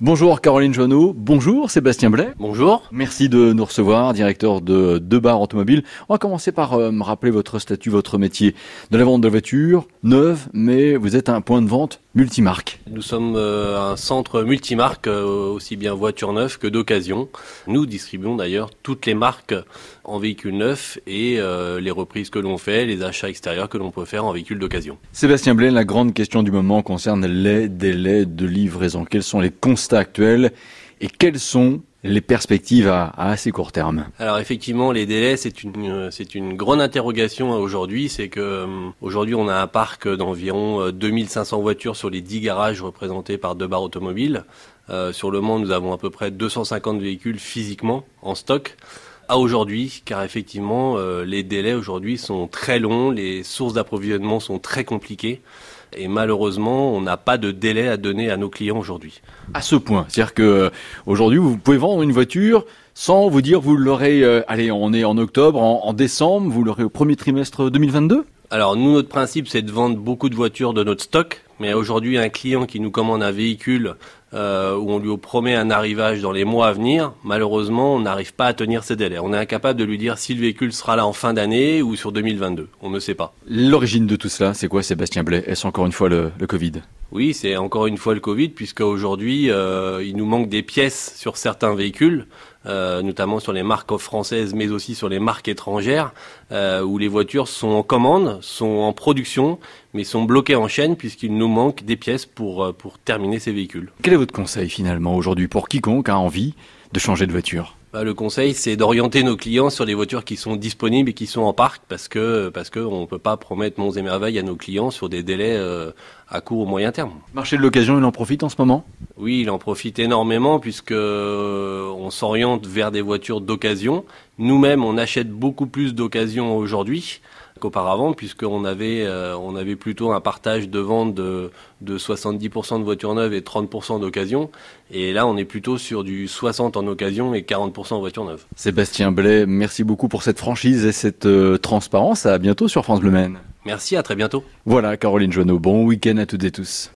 Bonjour Caroline Joanneau, bonjour Sébastien Blais. Bonjour. Merci de nous recevoir, directeur de Deux Bars Automobile. On va commencer par euh, me rappeler votre statut, votre métier de la vente de voitures neuves, mais vous êtes un point de vente multimarque. Nous sommes euh, un centre multimarque, euh, aussi bien voitures neuves que d'occasion. Nous distribuons d'ailleurs toutes les marques en véhicules neufs et les reprises que l'on fait, les achats extérieurs que l'on peut faire en véhicules d'occasion. Sébastien Blais, la grande question du moment concerne les délais de livraison. Quels sont les constats actuels et quelles sont les perspectives à, assez court terme Alors effectivement, les délais, c'est une c'est une grande interrogation aujourd'hui. C'est que euh, aujourd'hui, on a un parc d'environ 2500 euh, voitures sur les 10 garages représentés par deux barres automobiles. Euh, sur le monde, nous avons à peu près 250 véhicules physiquement en stock à aujourd'hui, car effectivement, les délais aujourd'hui sont très longs, les sources d'approvisionnement sont très compliquées. Et malheureusement, on n'a pas de délai à donner à nos clients aujourd'hui. À ce point, c'est-à-dire que euh, aujourd'hui, vous pouvez vendre une voiture sans vous dire vous l'aurez. Euh, allez, on est en octobre, en, en décembre, vous l'aurez au premier trimestre 2022. Alors nous, notre principe, c'est de vendre beaucoup de voitures de notre stock. Mais aujourd'hui, un client qui nous commande un véhicule euh, où on lui promet un arrivage dans les mois à venir, malheureusement, on n'arrive pas à tenir ces délais. On est incapable de lui dire si le véhicule sera là en fin d'année ou sur 2022. On ne sait pas. L'origine de tout cela, c'est quoi, Sébastien Blais? Est-ce encore une fois le, le Covid? Oui, c'est encore une fois le Covid, puisque aujourd'hui, euh, il nous manque des pièces sur certains véhicules, euh, notamment sur les marques françaises, mais aussi sur les marques étrangères, où les voitures sont en commande, sont en production, mais sont bloquées en chaîne, puisqu'il nous manque des pièces pour, pour terminer ces véhicules. Quel est votre conseil finalement aujourd'hui pour quiconque a envie de changer de voiture? Bah, le conseil, c'est d'orienter nos clients sur les voitures qui sont disponibles et qui sont en parc, parce que parce que on peut pas promettre monts et merveilles à nos clients sur des délais euh, à court ou moyen terme. Marché de l'occasion, il en profite en ce moment? Oui, il en profite énormément puisque euh, on s'oriente vers des voitures d'occasion. Nous-mêmes, on achète beaucoup plus d'occasions aujourd'hui qu'auparavant, puisqu'on avait, euh, on avait plutôt un partage de vente de, de 70% de voitures neuves et 30% d'occasion. Et là, on est plutôt sur du 60 en occasion et 40% en voitures neuves. Sébastien Blais, merci beaucoup pour cette franchise et cette euh, transparence. À bientôt sur France Bleu Maine. Merci, à très bientôt. Voilà, Caroline Joanneau. Bon week-end à toutes et tous.